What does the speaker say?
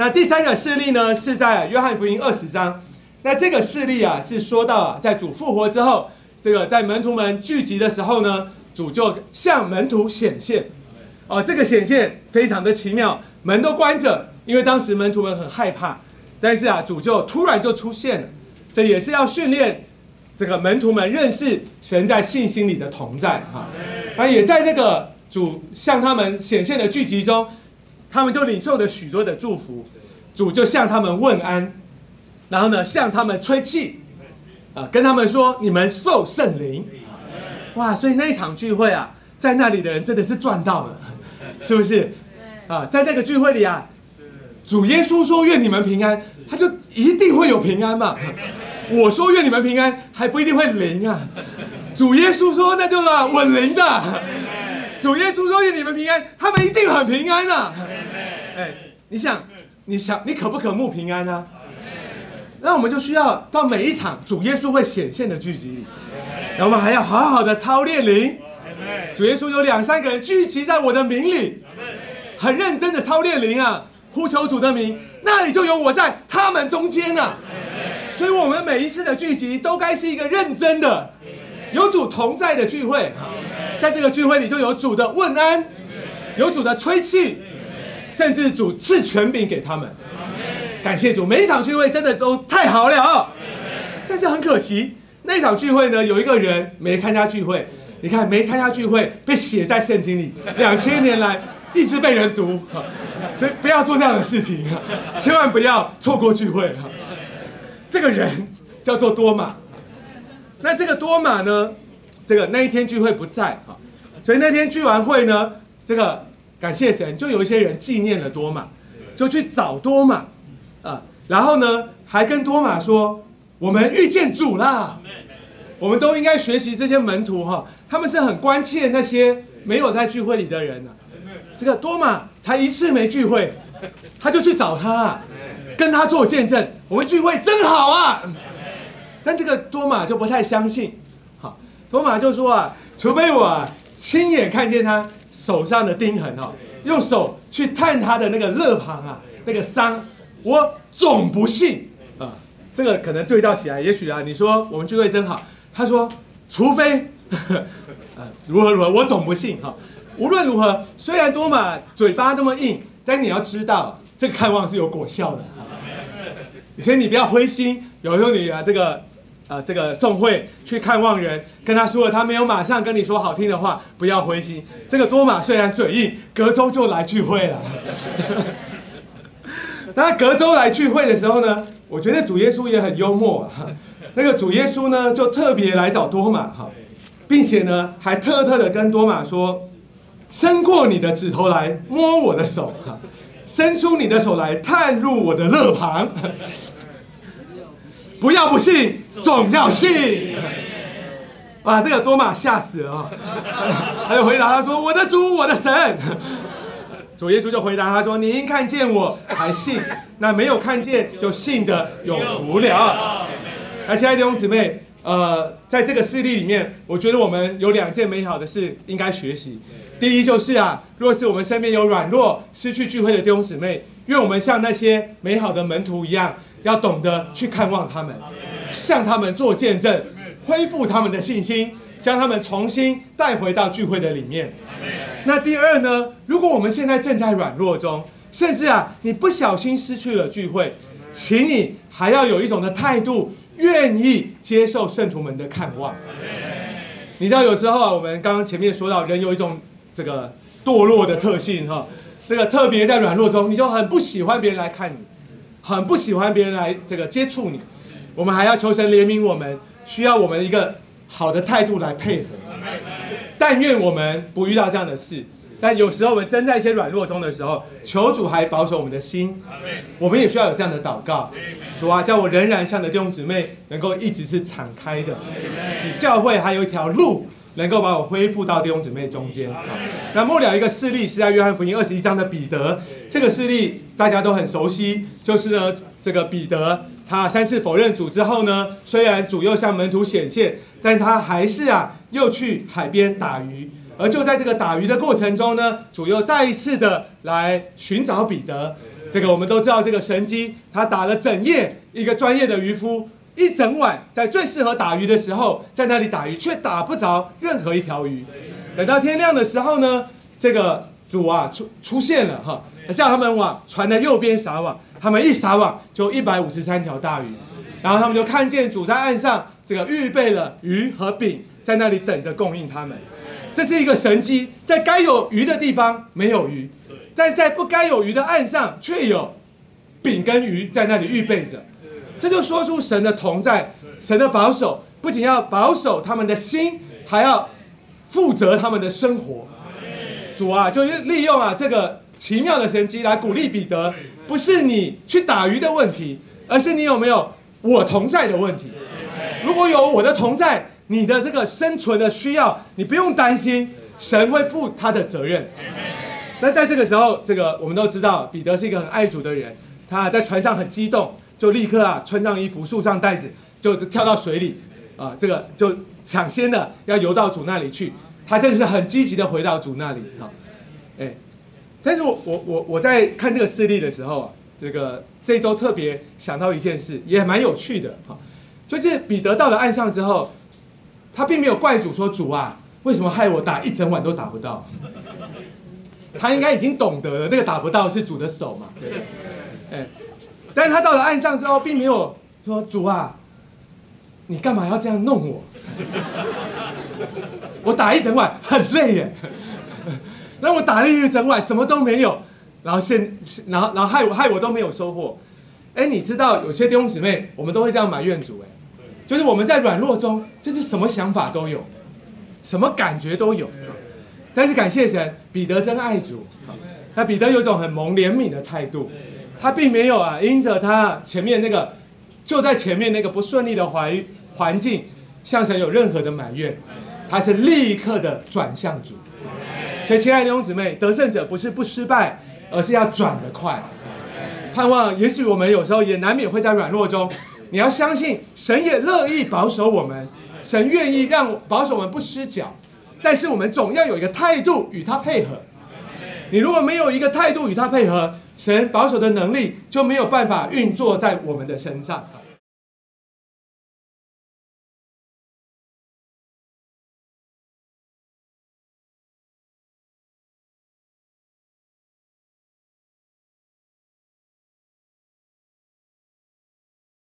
那第三个事例呢，是在约翰福音二十章。那这个事例啊，是说到啊，在主复活之后，这个在门徒们聚集的时候呢，主就向门徒显现。哦，这个显现非常的奇妙，门都关着，因为当时门徒们很害怕。但是啊，主就突然就出现了，这也是要训练这个门徒们认识神在信心里的同在哈。那也在这个主向他们显现的聚集中。他们就领受了许多的祝福，主就向他们问安，然后呢向他们吹气，啊，跟他们说你们受圣灵，哇！所以那一场聚会啊，在那里的人真的是赚到了，是不是？啊，在那个聚会里啊，主耶稣说愿你们平安，他就一定会有平安嘛。我说愿你们平安，还不一定会灵啊。主耶稣说那就是稳灵的。主耶稣说：“愿你们平安，他们一定很平安呐。”哎，你想，你想，你可不可慕平安呢？那我们就需要到每一场主耶稣会显现的聚集里，然后我们还要好好的操练灵。主耶稣有两三个人聚集在我的名里，很认真的操练灵啊，呼求主的名，那里就有我在他们中间呐。所以，我们每一次的聚集都该是一个认真的、有主同在的聚会。在这个聚会里，就有主的问安，有主的吹气，甚至主赐权柄给他们。感谢主，每一场聚会真的都太好了。但是很可惜，那场聚会呢，有一个人没参加聚会。你看，没参加聚会被写在圣经里，两千年来一直被人读。所以不要做这样的事情，千万不要错过聚会。这个人叫做多马。那这个多马呢？这个那一天聚会不在哈，所以那天聚完会呢，这个感谢神，就有一些人纪念了多玛，就去找多玛啊，然后呢还跟多玛说，我们遇见主啦，我们都应该学习这些门徒哈，他们是很关切那些没有在聚会里的人呢。这个多玛才一次没聚会，他就去找他，跟他做见证，我们聚会真好啊，但这个多玛就不太相信。多马就说啊，除非我亲眼看见他手上的钉痕哦，用手去探他的那个肋旁啊，那个伤，我总不信啊。这个可能对照起来，也许啊，你说我们聚会真好。他说，除非呵呵呃，如何如何，我总不信哈。无论如何，虽然多马嘴巴那么硬，但你要知道，这个看望是有果效的。所以你不要灰心，有时候你啊，这个。啊，这个宋慧去看望人，跟他说了，他没有马上跟你说好听的话，不要灰心。这个多马虽然嘴硬，隔周就来聚会了。那隔周来聚会的时候呢，我觉得主耶稣也很幽默。那个主耶稣呢，就特别来找多马哈，并且呢，还特特的跟多马说：“伸过你的指头来摸我的手，伸出你的手来探入我的肋旁。”不要不信，总要信。啊，这个多马吓死了啊！他就回答他说：“我的主，我的神。”主耶稣就回答他说：“你应看见我才信，那没有看见就信的有福了。”那亲爱的弟兄姊妹，呃，在这个事例里面，我觉得我们有两件美好的事应该学习。第一就是啊，若是我们身边有软弱、失去聚会的弟兄姊妹，愿我们像那些美好的门徒一样。要懂得去看望他们，向他们做见证，恢复他们的信心，将他们重新带回到聚会的里面。那第二呢？如果我们现在正在软弱中，甚至啊，你不小心失去了聚会，请你还要有一种的态度，愿意接受圣徒们的看望。你知道，有时候啊，我们刚刚前面说到，人有一种这个堕落的特性哈，这个特别在软弱中，你就很不喜欢别人来看你。很不喜欢别人来这个接触你，我们还要求神怜悯我们，需要我们一个好的态度来配合。但愿我们不遇到这样的事。但有时候我们真在一些软弱中的时候，求主还保守我们的心。我们也需要有这样的祷告。主啊，叫我仍然向着弟兄姊妹，能够一直是敞开的，使教会还有一条路。能够把我恢复到弟兄姊妹中间。那末了一个事例是在约翰福音二十一章的彼得，这个事例大家都很熟悉，就是呢，这个彼得他三次否认主之后呢，虽然主又向门徒显现，但他还是啊又去海边打鱼，而就在这个打鱼的过程中呢，主又再一次的来寻找彼得。这个我们都知道，这个神机他打了整夜，一个专业的渔夫一整晚在最适合打鱼的时候，在那里打鱼，却打不着任何一条鱼。等到天亮的时候呢，这个主啊出出现了哈，叫他们往船的右边撒网。他们一撒网，就一百五十三条大鱼。然后他们就看见主在岸上这个预备了鱼和饼，在那里等着供应他们。这是一个神机，在该有鱼的地方没有鱼。在在不该有鱼的岸上，却有饼跟鱼在那里预备着，这就说出神的同在，神的保守，不仅要保守他们的心，还要负责他们的生活。主啊，就是利用啊这个奇妙的神机来鼓励彼得，不是你去打鱼的问题，而是你有没有我同在的问题。如果有我的同在，你的这个生存的需要，你不用担心，神会负他的责任。那在这个时候，这个我们都知道，彼得是一个很爱主的人。他在船上很激动，就立刻啊穿上衣服，束上带子，就跳到水里，啊，这个就抢先的要游到主那里去。他真的是很积极的回到主那里啊，哎，但是我我我我在看这个事例的时候啊，这个这周特别想到一件事，也蛮有趣的哈，就是彼得到了岸上之后，他并没有怪主说主啊，为什么害我打一整晚都打不到？他应该已经懂得了，那个打不到是主的手嘛？对，哎，但是他到了岸上之后，并没有说主啊，你干嘛要这样弄我？我打一整晚很累耶，那我打了一整晚什么都没有，然后现然后然后害我害我都没有收获。哎，你知道有些弟兄姊妹，我们都会这样埋怨主，哎，就是我们在软弱中，就是什么想法都有，什么感觉都有。但是感谢神，彼得真爱主。那彼得有种很萌怜悯的态度，他并没有啊，因着他前面那个就在前面那个不顺利的环环境，向神有任何的埋怨，他是立刻的转向主。所以，亲爱的弟兄姊妹，得胜者不是不失败，而是要转得快。盼望，也许我们有时候也难免会在软弱中，你要相信神也乐意保守我们，神愿意让保守我们不失脚。但是我们总要有一个态度与他配合。你如果没有一个态度与他配合，神保守的能力就没有办法运作在我们的身上。